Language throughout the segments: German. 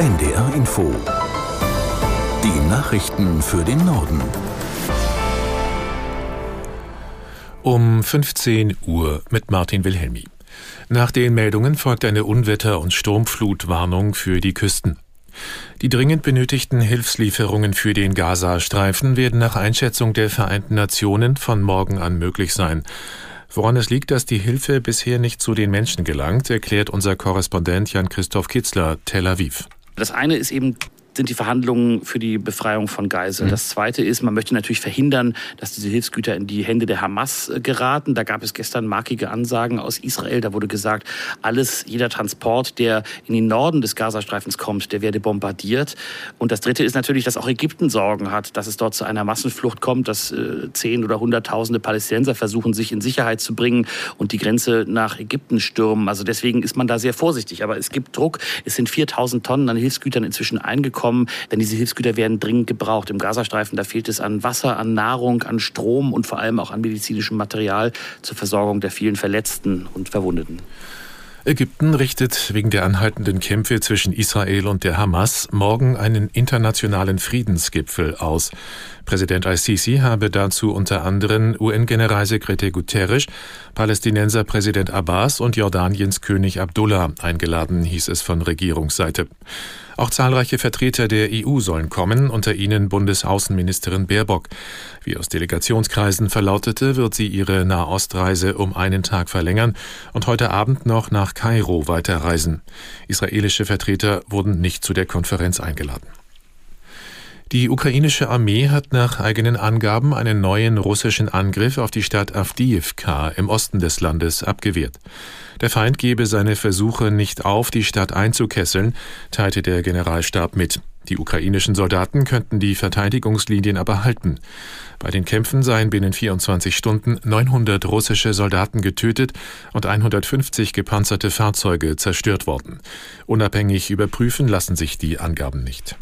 NDR Info. Die Nachrichten für den Norden. Um 15 Uhr mit Martin Wilhelmi. Nach den Meldungen folgt eine Unwetter- und Sturmflutwarnung für die Küsten. Die dringend benötigten Hilfslieferungen für den Gazastreifen werden nach Einschätzung der Vereinten Nationen von morgen an möglich sein. Woran es liegt, dass die Hilfe bisher nicht zu den Menschen gelangt, erklärt unser Korrespondent Jan-Christoph Kitzler, Tel Aviv. Das eine ist eben sind die Verhandlungen für die Befreiung von Geiseln. Mhm. Das Zweite ist, man möchte natürlich verhindern, dass diese Hilfsgüter in die Hände der Hamas äh, geraten. Da gab es gestern markige Ansagen aus Israel. Da wurde gesagt, alles, jeder Transport, der in den Norden des Gazastreifens kommt, der werde bombardiert. Und das Dritte ist natürlich, dass auch Ägypten Sorgen hat, dass es dort zu einer Massenflucht kommt, dass äh, zehn oder hunderttausende Palästinenser versuchen, sich in Sicherheit zu bringen und die Grenze nach Ägypten stürmen. Also deswegen ist man da sehr vorsichtig. Aber es gibt Druck. Es sind 4000 Tonnen an Hilfsgütern inzwischen eingekommen kommen, denn diese Hilfsgüter werden dringend gebraucht. Im Gazastreifen, da fehlt es an Wasser, an Nahrung, an Strom und vor allem auch an medizinischem Material zur Versorgung der vielen Verletzten und Verwundeten. Ägypten richtet wegen der anhaltenden Kämpfe zwischen Israel und der Hamas morgen einen internationalen Friedensgipfel aus. Präsident al-Sisi habe dazu unter anderem UN-Generalsekretär Guterres, Palästinenser Präsident Abbas und Jordaniens König Abdullah eingeladen, hieß es von Regierungsseite. Auch zahlreiche Vertreter der EU sollen kommen, unter ihnen Bundesaußenministerin Baerbock. Wie aus Delegationskreisen verlautete, wird sie ihre Nahostreise um einen Tag verlängern und heute Abend noch nach Kairo weiterreisen. Israelische Vertreter wurden nicht zu der Konferenz eingeladen. Die ukrainische Armee hat nach eigenen Angaben einen neuen russischen Angriff auf die Stadt Avdiivka im Osten des Landes abgewehrt. Der Feind gebe seine Versuche nicht auf, die Stadt einzukesseln, teilte der Generalstab mit. Die ukrainischen Soldaten könnten die Verteidigungslinien aber halten. Bei den Kämpfen seien binnen 24 Stunden 900 russische Soldaten getötet und 150 gepanzerte Fahrzeuge zerstört worden. Unabhängig überprüfen lassen sich die Angaben nicht.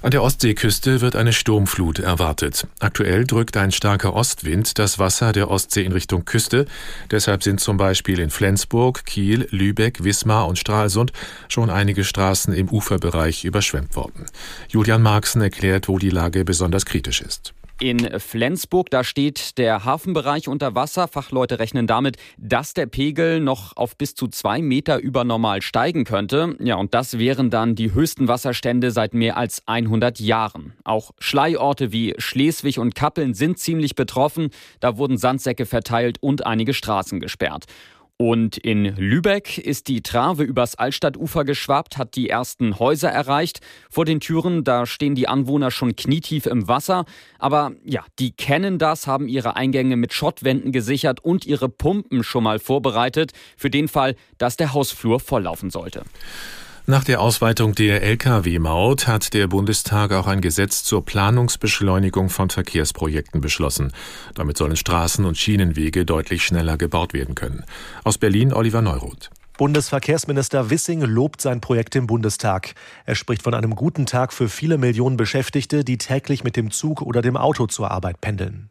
An der Ostseeküste wird eine Sturmflut erwartet. Aktuell drückt ein starker Ostwind das Wasser der Ostsee in Richtung Küste. Deshalb sind zum Beispiel in Flensburg, Kiel, Lübeck, Wismar und Stralsund schon einige Straßen im Uferbereich überschwemmt worden. Julian Marxen erklärt, wo die Lage besonders kritisch ist. In Flensburg, da steht der Hafenbereich unter Wasser. Fachleute rechnen damit, dass der Pegel noch auf bis zu zwei Meter über normal steigen könnte. Ja, und das wären dann die höchsten Wasserstände seit mehr als 100 Jahren. Auch Schleihorte wie Schleswig und Kappeln sind ziemlich betroffen. Da wurden Sandsäcke verteilt und einige Straßen gesperrt. Und in Lübeck ist die Trave übers Altstadtufer geschwappt, hat die ersten Häuser erreicht. Vor den Türen, da stehen die Anwohner schon knietief im Wasser. Aber ja, die kennen das, haben ihre Eingänge mit Schottwänden gesichert und ihre Pumpen schon mal vorbereitet, für den Fall, dass der Hausflur volllaufen sollte. Nach der Ausweitung der Lkw-Maut hat der Bundestag auch ein Gesetz zur Planungsbeschleunigung von Verkehrsprojekten beschlossen. Damit sollen Straßen und Schienenwege deutlich schneller gebaut werden können. Aus Berlin Oliver Neuroth. Bundesverkehrsminister Wissing lobt sein Projekt im Bundestag. Er spricht von einem guten Tag für viele Millionen Beschäftigte, die täglich mit dem Zug oder dem Auto zur Arbeit pendeln.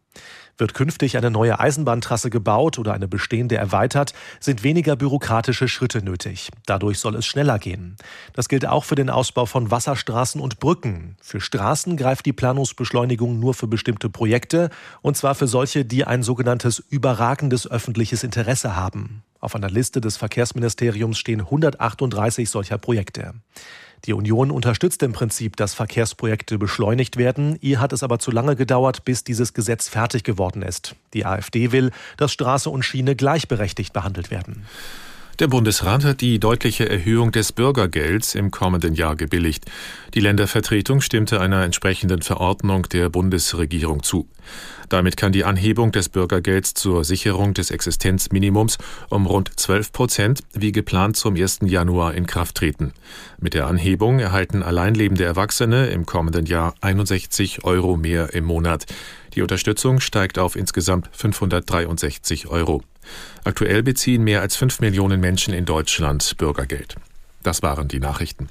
Wird künftig eine neue Eisenbahntrasse gebaut oder eine bestehende erweitert, sind weniger bürokratische Schritte nötig. Dadurch soll es schneller gehen. Das gilt auch für den Ausbau von Wasserstraßen und Brücken. Für Straßen greift die Planungsbeschleunigung nur für bestimmte Projekte, und zwar für solche, die ein sogenanntes überragendes öffentliches Interesse haben. Auf einer Liste des Verkehrsministeriums stehen 138 solcher Projekte. Die Union unterstützt im Prinzip, dass Verkehrsprojekte beschleunigt werden. Ihr hat es aber zu lange gedauert, bis dieses Gesetz fertig geworden ist. Die AfD will, dass Straße und Schiene gleichberechtigt behandelt werden. Der Bundesrat hat die deutliche Erhöhung des Bürgergelds im kommenden Jahr gebilligt. Die Ländervertretung stimmte einer entsprechenden Verordnung der Bundesregierung zu. Damit kann die Anhebung des Bürgergelds zur Sicherung des Existenzminimums um rund 12 Prozent wie geplant zum 1. Januar in Kraft treten. Mit der Anhebung erhalten alleinlebende Erwachsene im kommenden Jahr 61 Euro mehr im Monat. Die Unterstützung steigt auf insgesamt 563 Euro. Aktuell beziehen mehr als fünf Millionen Menschen in Deutschland Bürgergeld. Das waren die Nachrichten.